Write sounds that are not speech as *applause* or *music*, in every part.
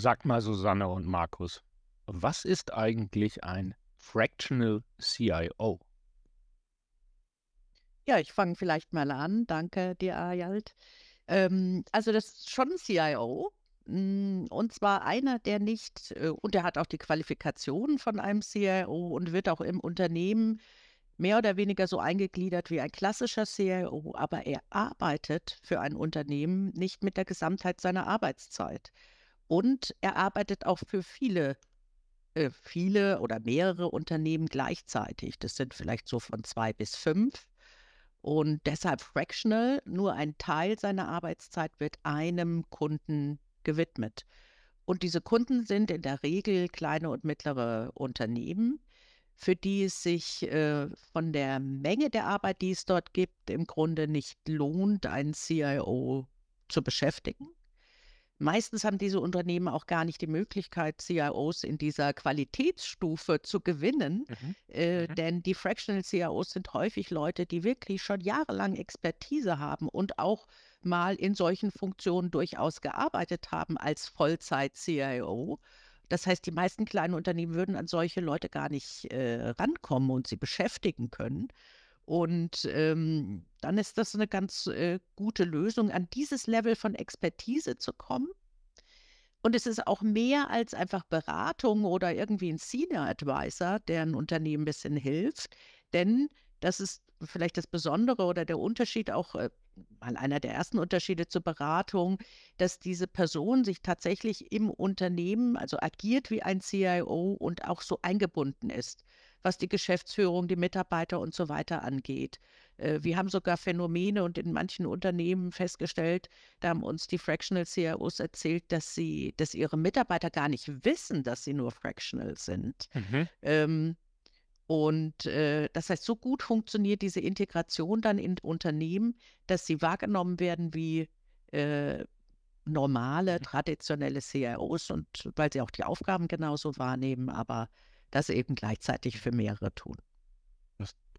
Sag mal, Susanne und Markus, was ist eigentlich ein Fractional CIO? Ja, ich fange vielleicht mal an. Danke dir, Ayalt. Ähm, also das ist schon ein CIO. Mm, und zwar einer, der nicht, äh, und der hat auch die Qualifikationen von einem CIO und wird auch im Unternehmen mehr oder weniger so eingegliedert wie ein klassischer CIO, aber er arbeitet für ein Unternehmen nicht mit der Gesamtheit seiner Arbeitszeit. Und er arbeitet auch für viele, äh, viele oder mehrere Unternehmen gleichzeitig. Das sind vielleicht so von zwei bis fünf. Und deshalb fractional, nur ein Teil seiner Arbeitszeit wird einem Kunden gewidmet. Und diese Kunden sind in der Regel kleine und mittlere Unternehmen, für die es sich äh, von der Menge der Arbeit, die es dort gibt, im Grunde nicht lohnt, einen CIO zu beschäftigen. Meistens haben diese Unternehmen auch gar nicht die Möglichkeit, CIOs in dieser Qualitätsstufe zu gewinnen, mhm. Äh, mhm. denn die Fractional CIOs sind häufig Leute, die wirklich schon jahrelang Expertise haben und auch mal in solchen Funktionen durchaus gearbeitet haben als Vollzeit-CIO. Das heißt, die meisten kleinen Unternehmen würden an solche Leute gar nicht äh, rankommen und sie beschäftigen können. Und ähm, dann ist das eine ganz äh, gute Lösung, an dieses Level von Expertise zu kommen. Und es ist auch mehr als einfach Beratung oder irgendwie ein Senior Advisor, der ein Unternehmen ein bisschen hilft. Denn das ist vielleicht das Besondere oder der Unterschied auch äh, mal einer der ersten Unterschiede zur Beratung, dass diese Person sich tatsächlich im Unternehmen, also agiert wie ein CIO und auch so eingebunden ist was die Geschäftsführung, die Mitarbeiter und so weiter angeht. Äh, wir haben sogar Phänomene und in manchen Unternehmen festgestellt, da haben uns die Fractional CIOs erzählt, dass sie, dass ihre Mitarbeiter gar nicht wissen, dass sie nur Fractional sind. Mhm. Ähm, und äh, das heißt, so gut funktioniert diese Integration dann in Unternehmen, dass sie wahrgenommen werden wie äh, normale, traditionelle CIOs und weil sie auch die Aufgaben genauso wahrnehmen, aber das eben gleichzeitig für mehrere tun.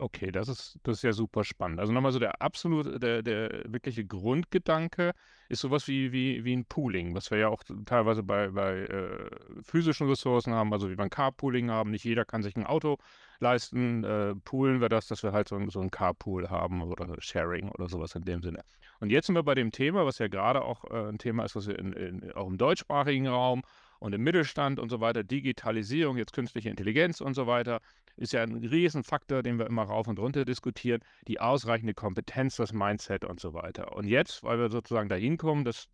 Okay, das ist, das ist ja super spannend. Also nochmal so der absolute, der, der wirkliche Grundgedanke ist sowas wie, wie, wie ein Pooling, was wir ja auch teilweise bei, bei äh, physischen Ressourcen haben, also wie beim Carpooling haben. Nicht jeder kann sich ein Auto leisten. Äh, poolen wir das, dass wir halt so, so ein Carpool haben oder Sharing oder sowas in dem Sinne. Und jetzt sind wir bei dem Thema, was ja gerade auch äh, ein Thema ist, was wir in, in, auch im deutschsprachigen Raum und im Mittelstand und so weiter, Digitalisierung, jetzt künstliche Intelligenz und so weiter, ist ja ein Riesenfaktor, den wir immer rauf und runter diskutieren, die ausreichende Kompetenz, das Mindset und so weiter. Und jetzt, weil wir sozusagen dahin kommen, das,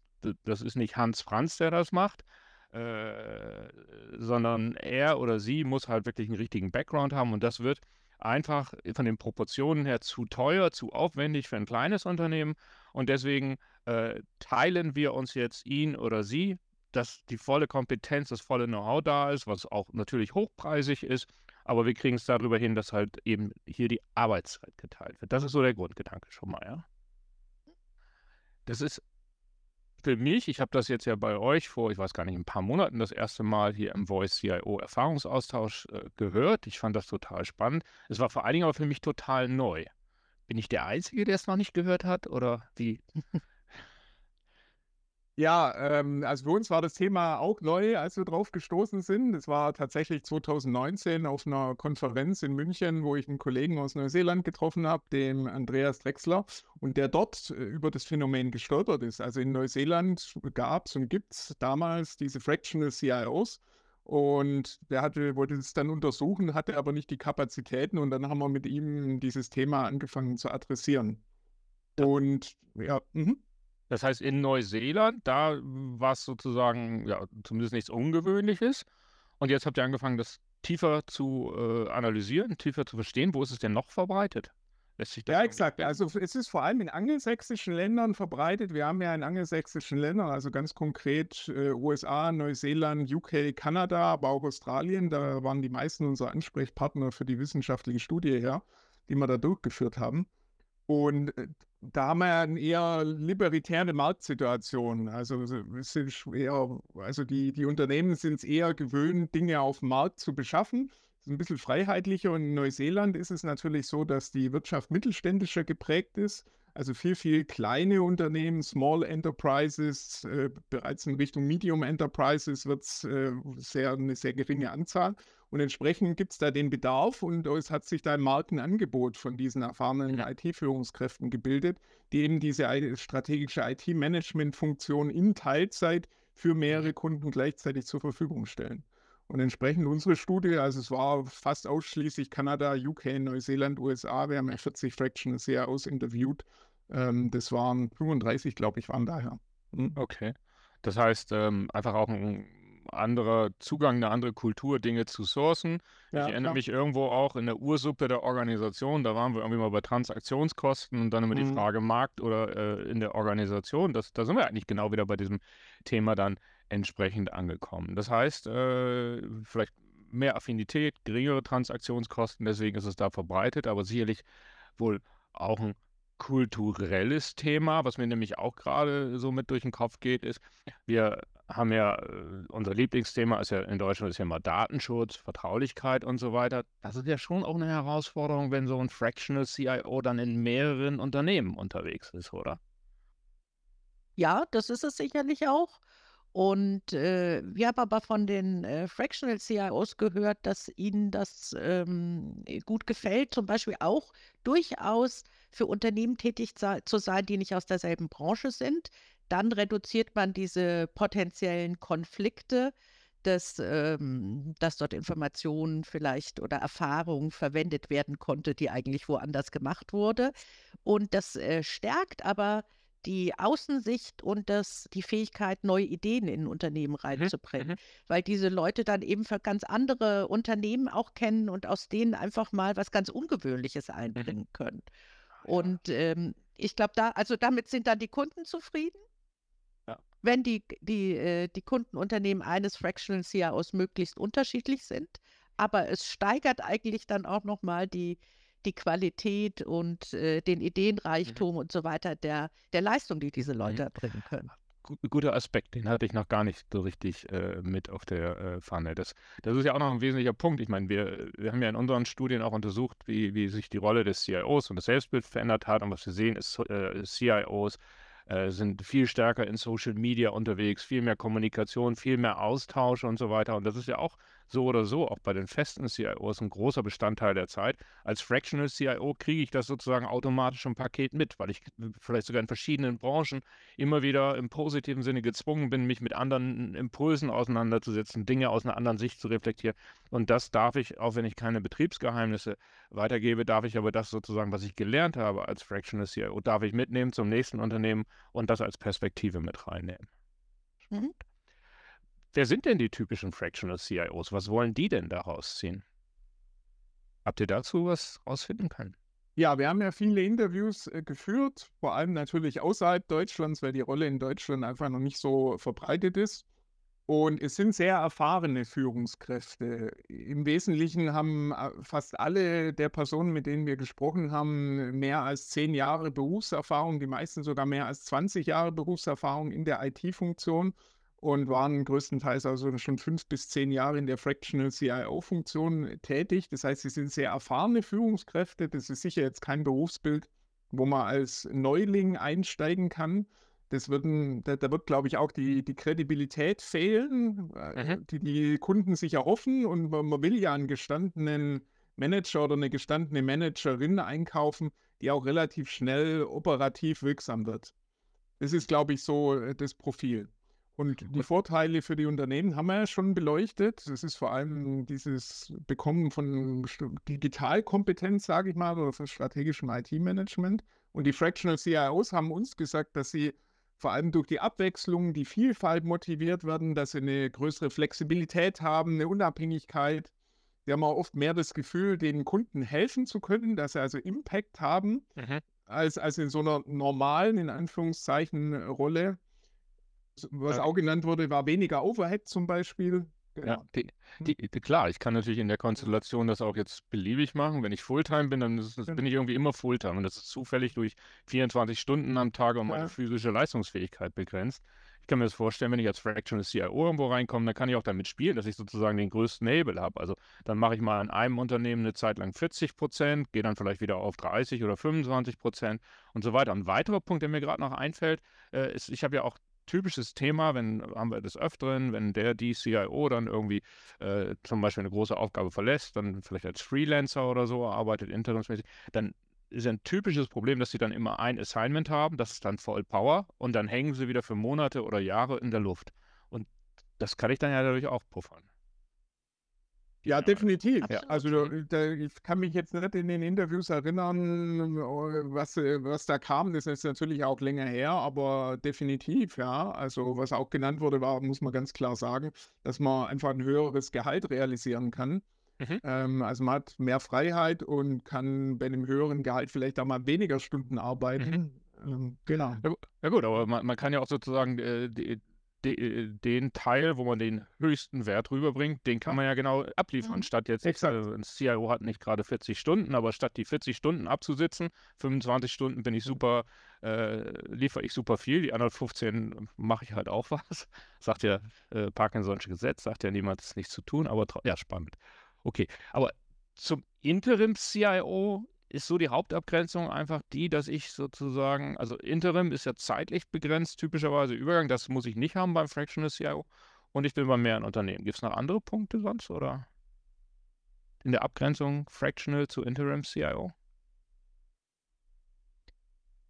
das ist nicht Hans Franz, der das macht, äh, sondern er oder sie muss halt wirklich einen richtigen Background haben und das wird einfach von den Proportionen her zu teuer, zu aufwendig für ein kleines Unternehmen und deswegen äh, teilen wir uns jetzt ihn oder sie dass die volle Kompetenz, das volle Know-how da ist, was auch natürlich hochpreisig ist, aber wir kriegen es darüber hin, dass halt eben hier die Arbeitszeit geteilt wird. Das ist so der Grundgedanke schon mal, ja. Das ist für mich, ich habe das jetzt ja bei euch vor, ich weiß gar nicht, ein paar Monaten das erste Mal hier im Voice CIO Erfahrungsaustausch äh, gehört. Ich fand das total spannend. Es war vor allen Dingen aber für mich total neu. Bin ich der Einzige, der es noch nicht gehört hat oder wie? *laughs* Ja, ähm, also für uns war das Thema auch neu, als wir drauf gestoßen sind. Es war tatsächlich 2019 auf einer Konferenz in München, wo ich einen Kollegen aus Neuseeland getroffen habe, den Andreas Drexler, und der dort äh, über das Phänomen gestolpert ist. Also in Neuseeland gab es und gibt es damals diese Fractional CIOs. Und der hatte, wollte es dann untersuchen, hatte aber nicht die Kapazitäten und dann haben wir mit ihm dieses Thema angefangen zu adressieren. Und ja, mh. Das heißt, in Neuseeland, da war es sozusagen, ja, zumindest nichts Ungewöhnliches. Und jetzt habt ihr angefangen, das tiefer zu äh, analysieren, tiefer zu verstehen. Wo ist es denn noch verbreitet? ja, exakt. Also es ist vor allem in angelsächsischen Ländern verbreitet. Wir haben ja in angelsächsischen Ländern, also ganz konkret äh, USA, Neuseeland, UK, Kanada, aber auch Australien. Da waren die meisten unserer Ansprechpartner für die wissenschaftliche Studie her, die wir da durchgeführt haben. Und äh, da haben wir eine eher libertäre Marktsituation. Also, sind eher, also die, die Unternehmen sind es eher gewöhnt, Dinge auf dem Markt zu beschaffen. Das ist ein bisschen freiheitlicher. Und in Neuseeland ist es natürlich so, dass die Wirtschaft mittelständischer geprägt ist. Also viel, viel kleine Unternehmen, Small Enterprises, äh, bereits in Richtung Medium Enterprises wird es äh, sehr, eine sehr geringe Anzahl. Und entsprechend gibt es da den Bedarf und es hat sich da ein Markenangebot von diesen erfahrenen IT-Führungskräften gebildet, die eben diese strategische IT-Management-Funktion in Teilzeit für mehrere Kunden gleichzeitig zur Verfügung stellen. Und entsprechend unsere Studie, also es war fast ausschließlich Kanada, UK, Neuseeland, USA, wir haben ja 40 Fractions CIOs interviewt. Ähm, das waren 35, glaube ich, waren daher. Hm. Okay. Das heißt, ähm, einfach auch ein anderer Zugang, eine andere Kultur, Dinge zu sourcen. Ja, ich erinnere klar. mich irgendwo auch in der Ursuppe der Organisation, da waren wir irgendwie mal bei Transaktionskosten und dann immer mhm. die Frage Markt oder äh, in der Organisation. Das, da sind wir eigentlich genau wieder bei diesem Thema dann entsprechend angekommen. Das heißt, äh, vielleicht mehr Affinität, geringere Transaktionskosten, deswegen ist es da verbreitet, aber sicherlich wohl auch ein kulturelles Thema, was mir nämlich auch gerade so mit durch den Kopf geht, ist, wir haben ja, äh, unser Lieblingsthema ist ja in Deutschland ist ja immer Datenschutz, Vertraulichkeit und so weiter. Das ist ja schon auch eine Herausforderung, wenn so ein Fractional CIO dann in mehreren Unternehmen unterwegs ist, oder? Ja, das ist es sicherlich auch. Und äh, wir haben aber von den äh, Fractional CIOs gehört, dass ihnen das ähm, gut gefällt, zum Beispiel auch durchaus für Unternehmen tätig zu sein, die nicht aus derselben Branche sind. Dann reduziert man diese potenziellen Konflikte, dass, ähm, dass dort Informationen vielleicht oder Erfahrungen verwendet werden konnte, die eigentlich woanders gemacht wurde. Und das äh, stärkt aber die Außensicht und das, die Fähigkeit, neue Ideen in ein Unternehmen mhm, reinzubringen, mhm. weil diese Leute dann eben für ganz andere Unternehmen auch kennen und aus denen einfach mal was ganz Ungewöhnliches mhm. einbringen können. Und ähm, ich glaube, da, also damit sind dann die Kunden zufrieden. Ja. Wenn die, die, äh, die Kundenunternehmen eines Fractional CIOs möglichst unterschiedlich sind, aber es steigert eigentlich dann auch nochmal die, die Qualität und äh, den mhm. Ideenreichtum mhm. und so weiter der, der Leistung, die diese mhm. Leute mhm. erbringen können. Guter Aspekt, den hatte ich noch gar nicht so richtig äh, mit auf der äh, Pfanne. Das, das ist ja auch noch ein wesentlicher Punkt. Ich meine, wir, wir haben ja in unseren Studien auch untersucht, wie, wie sich die Rolle des CIOs und das Selbstbild verändert hat. Und was wir sehen, ist, äh, CIOs äh, sind viel stärker in Social Media unterwegs, viel mehr Kommunikation, viel mehr Austausch und so weiter. Und das ist ja auch so oder so auch bei den festen CIOs ein großer Bestandteil der Zeit. Als Fractional CIO kriege ich das sozusagen automatisch im Paket mit, weil ich vielleicht sogar in verschiedenen Branchen immer wieder im positiven Sinne gezwungen bin, mich mit anderen Impulsen auseinanderzusetzen, Dinge aus einer anderen Sicht zu reflektieren. Und das darf ich, auch wenn ich keine Betriebsgeheimnisse weitergebe, darf ich aber das sozusagen, was ich gelernt habe als Fractional CIO, darf ich mitnehmen zum nächsten Unternehmen und das als Perspektive mit reinnehmen. Mhm. Wer sind denn die typischen Fractional CIOs? Was wollen die denn daraus ziehen? Habt ihr dazu was rausfinden können? Ja, wir haben ja viele Interviews äh, geführt, vor allem natürlich außerhalb Deutschlands, weil die Rolle in Deutschland einfach noch nicht so verbreitet ist. Und es sind sehr erfahrene Führungskräfte. Im Wesentlichen haben äh, fast alle der Personen, mit denen wir gesprochen haben, mehr als zehn Jahre Berufserfahrung, die meisten sogar mehr als 20 Jahre Berufserfahrung in der IT-Funktion und waren größtenteils also schon fünf bis zehn Jahre in der Fractional CIO-Funktion tätig. Das heißt, sie sind sehr erfahrene Führungskräfte. Das ist sicher jetzt kein Berufsbild, wo man als Neuling einsteigen kann. Das würden, da, da wird, glaube ich, auch die, die Kredibilität fehlen, äh, mhm. die die Kunden sich erhoffen. Und man, man will ja einen gestandenen Manager oder eine gestandene Managerin einkaufen, die auch relativ schnell operativ wirksam wird. Das ist, glaube ich, so äh, das Profil. Und die Vorteile für die Unternehmen haben wir ja schon beleuchtet. Das ist vor allem dieses Bekommen von Digitalkompetenz, sage ich mal, oder von strategischem IT-Management. Und die Fractional CIOs haben uns gesagt, dass sie vor allem durch die Abwechslung, die Vielfalt motiviert werden, dass sie eine größere Flexibilität haben, eine Unabhängigkeit. Sie haben auch oft mehr das Gefühl, den Kunden helfen zu können, dass sie also Impact haben, mhm. als, als in so einer normalen, in Anführungszeichen, Rolle was auch genannt wurde, war weniger Overhead zum Beispiel. Genau. Ja, die, hm. die, die, klar, ich kann natürlich in der Konstellation das auch jetzt beliebig machen. Wenn ich Fulltime bin, dann ist, bin ich irgendwie immer Fulltime. Und das ist zufällig durch 24 Stunden am Tag und meine ja. physische Leistungsfähigkeit begrenzt. ich kann mir das vorstellen, wenn ich als Fractional CIO irgendwo reinkomme, dann kann ich auch damit spielen, dass ich sozusagen den größten Hebel habe. Also dann mache ich mal in einem Unternehmen eine Zeit lang 40 Prozent, gehe dann vielleicht wieder auf 30 oder 25 Prozent und so weiter. Ein weiterer Punkt, der mir gerade noch einfällt, äh, ist, ich habe ja auch typisches Thema, wenn haben wir des Öfteren, wenn der, die CIO dann irgendwie äh, zum Beispiel eine große Aufgabe verlässt, dann vielleicht als Freelancer oder so arbeitet, interimsmäßig, dann ist ein typisches Problem, dass sie dann immer ein Assignment haben, das ist dann Voll Power und dann hängen sie wieder für Monate oder Jahre in der Luft. Und das kann ich dann ja dadurch auch puffern. Ja, definitiv. Ja. Also da, ich kann mich jetzt nicht in den Interviews erinnern, was, was da kam. Das ist natürlich auch länger her, aber definitiv, ja. Also was auch genannt wurde, war, muss man ganz klar sagen, dass man einfach ein höheres Gehalt realisieren kann. Mhm. Ähm, also man hat mehr Freiheit und kann bei einem höheren Gehalt vielleicht auch mal weniger Stunden arbeiten. Mhm. Ähm, genau. Ja, gut, aber man, man, kann ja auch sozusagen äh, die, die, den Teil, wo man den höchsten Wert rüberbringt, den kann man ja genau abliefern. Mhm. Statt jetzt, äh, ein CIO hat nicht gerade 40 Stunden, aber statt die 40 Stunden abzusitzen, 25 Stunden bin ich super, äh, liefere ich super viel, die anderen 15 mache ich halt auch *laughs* was. Sagt ja äh, Parkinson'sche Gesetz, sagt ja niemand, es nichts zu tun, aber ja, spannend. Okay, aber zum Interim-CIO ist so die Hauptabgrenzung einfach die, dass ich sozusagen, also Interim ist ja zeitlich begrenzt, typischerweise Übergang, das muss ich nicht haben beim Fractional CIO und ich bin bei mehreren Unternehmen. Gibt es noch andere Punkte sonst oder in der Abgrenzung Fractional zu Interim CIO?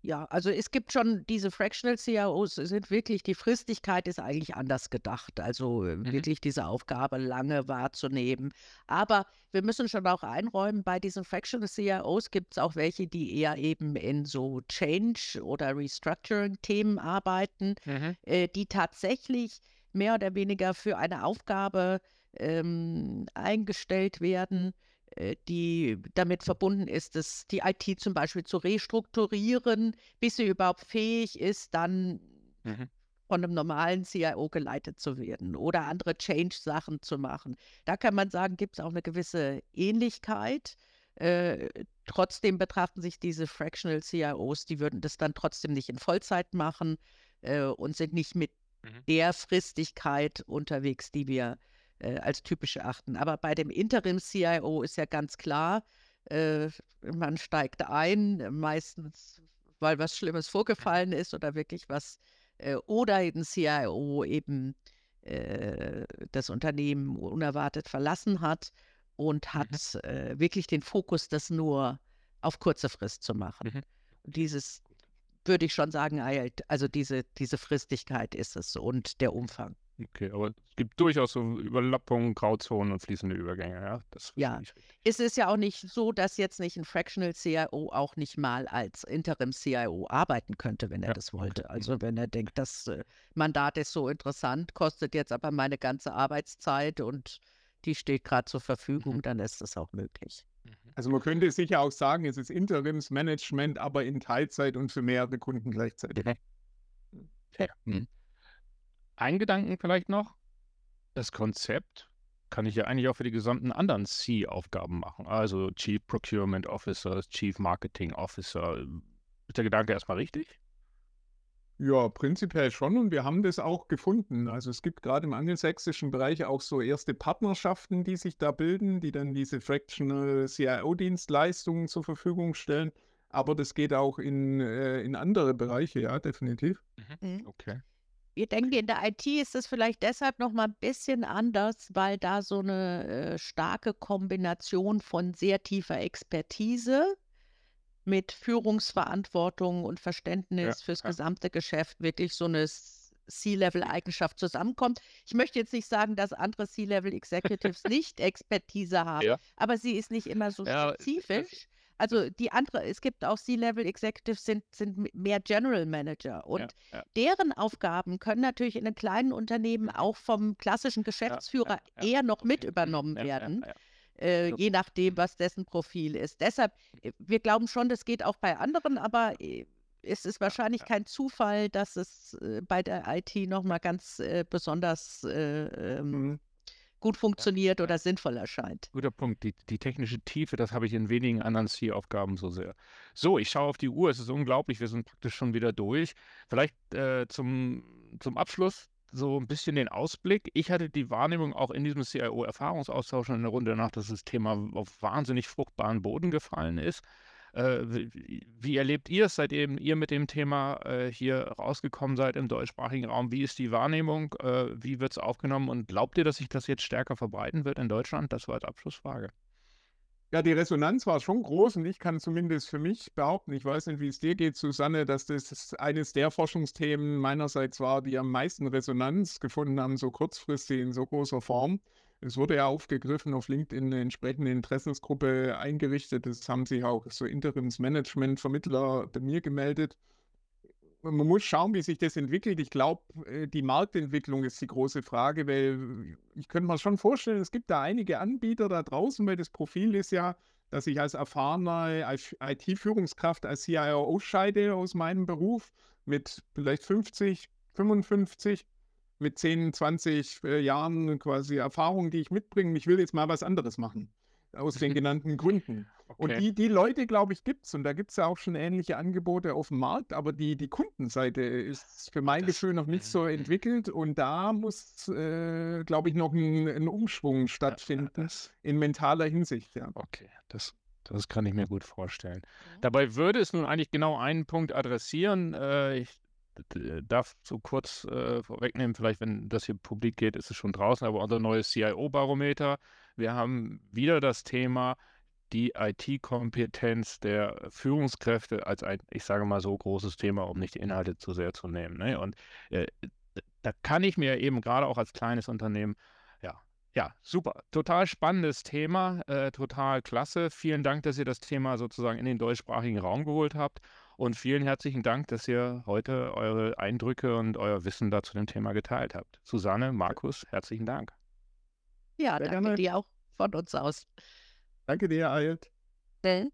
Ja, also es gibt schon diese Fractional CIOs, sind wirklich, die Fristigkeit ist eigentlich anders gedacht. Also äh, mhm. wirklich diese Aufgabe lange wahrzunehmen. Aber wir müssen schon auch einräumen, bei diesen Fractional CIOs gibt es auch welche, die eher eben in so Change- oder Restructuring-Themen arbeiten, mhm. äh, die tatsächlich mehr oder weniger für eine Aufgabe ähm, eingestellt werden die damit verbunden ist, dass die IT zum Beispiel zu restrukturieren, bis sie überhaupt fähig ist, dann mhm. von einem normalen CIO geleitet zu werden oder andere Change-Sachen zu machen. Da kann man sagen, gibt es auch eine gewisse Ähnlichkeit. Äh, trotzdem betrachten sich diese Fractional CIOs, die würden das dann trotzdem nicht in Vollzeit machen äh, und sind nicht mit mhm. der Fristigkeit unterwegs, die wir äh, äh, als typisch erachten. Aber bei dem Interim-CIO ist ja ganz klar, äh, man steigt ein, meistens weil was Schlimmes vorgefallen ist oder wirklich was, äh, oder ein CIO eben äh, das Unternehmen unerwartet verlassen hat und hat mhm. Äh, wirklich den Fokus, das nur auf kurze Frist zu machen. Mhm. Dieses würde ich schon sagen, also diese, diese Fristigkeit ist es und der Umfang. Okay, aber es gibt durchaus so Überlappungen, Grauzonen und fließende Übergänge, ja? Das ja, es ist ja auch nicht so, dass jetzt nicht ein Fractional CIO auch nicht mal als Interim CIO arbeiten könnte, wenn er ja, das wollte. Okay. Also wenn er denkt, das äh, Mandat ist so interessant, kostet jetzt aber meine ganze Arbeitszeit und die steht gerade zur Verfügung, mhm. dann ist das auch möglich. Mhm. Also man könnte sicher auch sagen, es ist Interimsmanagement, aber in Teilzeit und für mehrere Kunden gleichzeitig. Mhm. Ja. Mhm. Ein Gedanken vielleicht noch. Das Konzept kann ich ja eigentlich auch für die gesamten anderen C-Aufgaben machen. Also Chief Procurement Officer, Chief Marketing Officer. Ist der Gedanke erstmal richtig? Ja, prinzipiell schon und wir haben das auch gefunden. Also es gibt gerade im angelsächsischen Bereich auch so erste Partnerschaften, die sich da bilden, die dann diese Fractional CIO-Dienstleistungen zur Verfügung stellen. Aber das geht auch in, äh, in andere Bereiche, ja, definitiv. Mhm. mhm. Okay. Ich denke, in der IT ist es vielleicht deshalb noch mal ein bisschen anders, weil da so eine äh, starke Kombination von sehr tiefer Expertise mit Führungsverantwortung und Verständnis ja, fürs ja. gesamte Geschäft wirklich so eine C-Level-Eigenschaft zusammenkommt. Ich möchte jetzt nicht sagen, dass andere C-Level-Executives nicht Expertise haben, ja. aber sie ist nicht immer so spezifisch. Also die andere, es gibt auch C-Level Executives sind, sind mehr General Manager und ja, ja. deren Aufgaben können natürlich in einem kleinen Unternehmen auch vom klassischen Geschäftsführer ja, eher noch mit übernommen werden. Äh, je nachdem, was dessen Profil ist. Deshalb, äh, wir glauben schon, das geht auch bei anderen, aber äh, es ist wahrscheinlich kein Zufall, dass es äh, bei der IT nochmal ganz äh, besonders äh, ähm, mhm gut funktioniert oder sinnvoll erscheint. Guter Punkt. Die, die technische Tiefe, das habe ich in wenigen anderen C-Aufgaben so sehr. So, ich schaue auf die Uhr, es ist unglaublich, wir sind praktisch schon wieder durch. Vielleicht äh, zum, zum Abschluss so ein bisschen den Ausblick. Ich hatte die Wahrnehmung auch in diesem CIO-Erfahrungsaustausch in der Runde danach, dass das Thema auf wahnsinnig fruchtbaren Boden gefallen ist. Äh, wie, erlebt ihr es, seitdem ihr mit dem Thema äh, hier rausgekommen seid im deutschsprachigen Raum? Wie ist die Wahrnehmung? Äh, wie wird es aufgenommen? Und glaubt ihr, dass sich das jetzt stärker verbreiten wird in Deutschland? Das war als Abschlussfrage. Ja, die Resonanz war schon groß und ich kann zumindest für mich behaupten, ich weiß nicht, wie es dir geht, Susanne, dass das eines der Forschungsthemen meinerseits war, die am meisten Resonanz gefunden haben, so kurzfristig in so großer Form. Es wurde ja aufgegriffen, auf LinkedIn eine entsprechende Interessensgruppe eingerichtet. Das haben sich auch so Interimsmanagement-Vermittler bei mir gemeldet. Man muss schauen, wie sich das entwickelt. Ich glaube, äh, die Marktentwicklung ist die große Frage, weil ich könnte mir schon vorstellen, es gibt da einige Anbieter da draußen, weil das Profil ist ja, dass ich als erfahrene IT-Führungskraft als CIO ausscheide aus meinem Beruf mit vielleicht 50, 55 mit 10, 20 äh, Jahren quasi Erfahrung, die ich mitbringe. Ich will jetzt mal was anderes machen. Aus den genannten Gründen. Okay. Und die, die Leute, glaube ich, gibt es. Und da gibt es ja auch schon ähnliche Angebote auf dem Markt. Aber die, die Kundenseite ist für mein Gefühl noch nicht so entwickelt. Und da muss, äh, glaube ich, noch ein, ein Umschwung stattfinden das, in mentaler Hinsicht. Ja. Okay, das, das kann ich mir gut vorstellen. Mhm. Dabei würde es nun eigentlich genau einen Punkt adressieren. Äh, ich darf so kurz äh, vorwegnehmen, vielleicht wenn das hier publik geht, ist es schon draußen, aber unser neues CIO-Barometer. Wir haben wieder das Thema, die IT-Kompetenz der Führungskräfte als ein, ich sage mal so, großes Thema, um nicht die Inhalte zu sehr zu nehmen. Ne? Und äh, da kann ich mir eben gerade auch als kleines Unternehmen, ja, ja, super, total spannendes Thema, äh, total klasse. Vielen Dank, dass ihr das Thema sozusagen in den deutschsprachigen Raum geholt habt. Und vielen herzlichen Dank, dass ihr heute eure Eindrücke und euer Wissen da zu dem Thema geteilt habt. Susanne, Markus, herzlichen Dank. Ja, Sehr danke gerne. dir auch von uns aus. Danke dir, Alt. Denn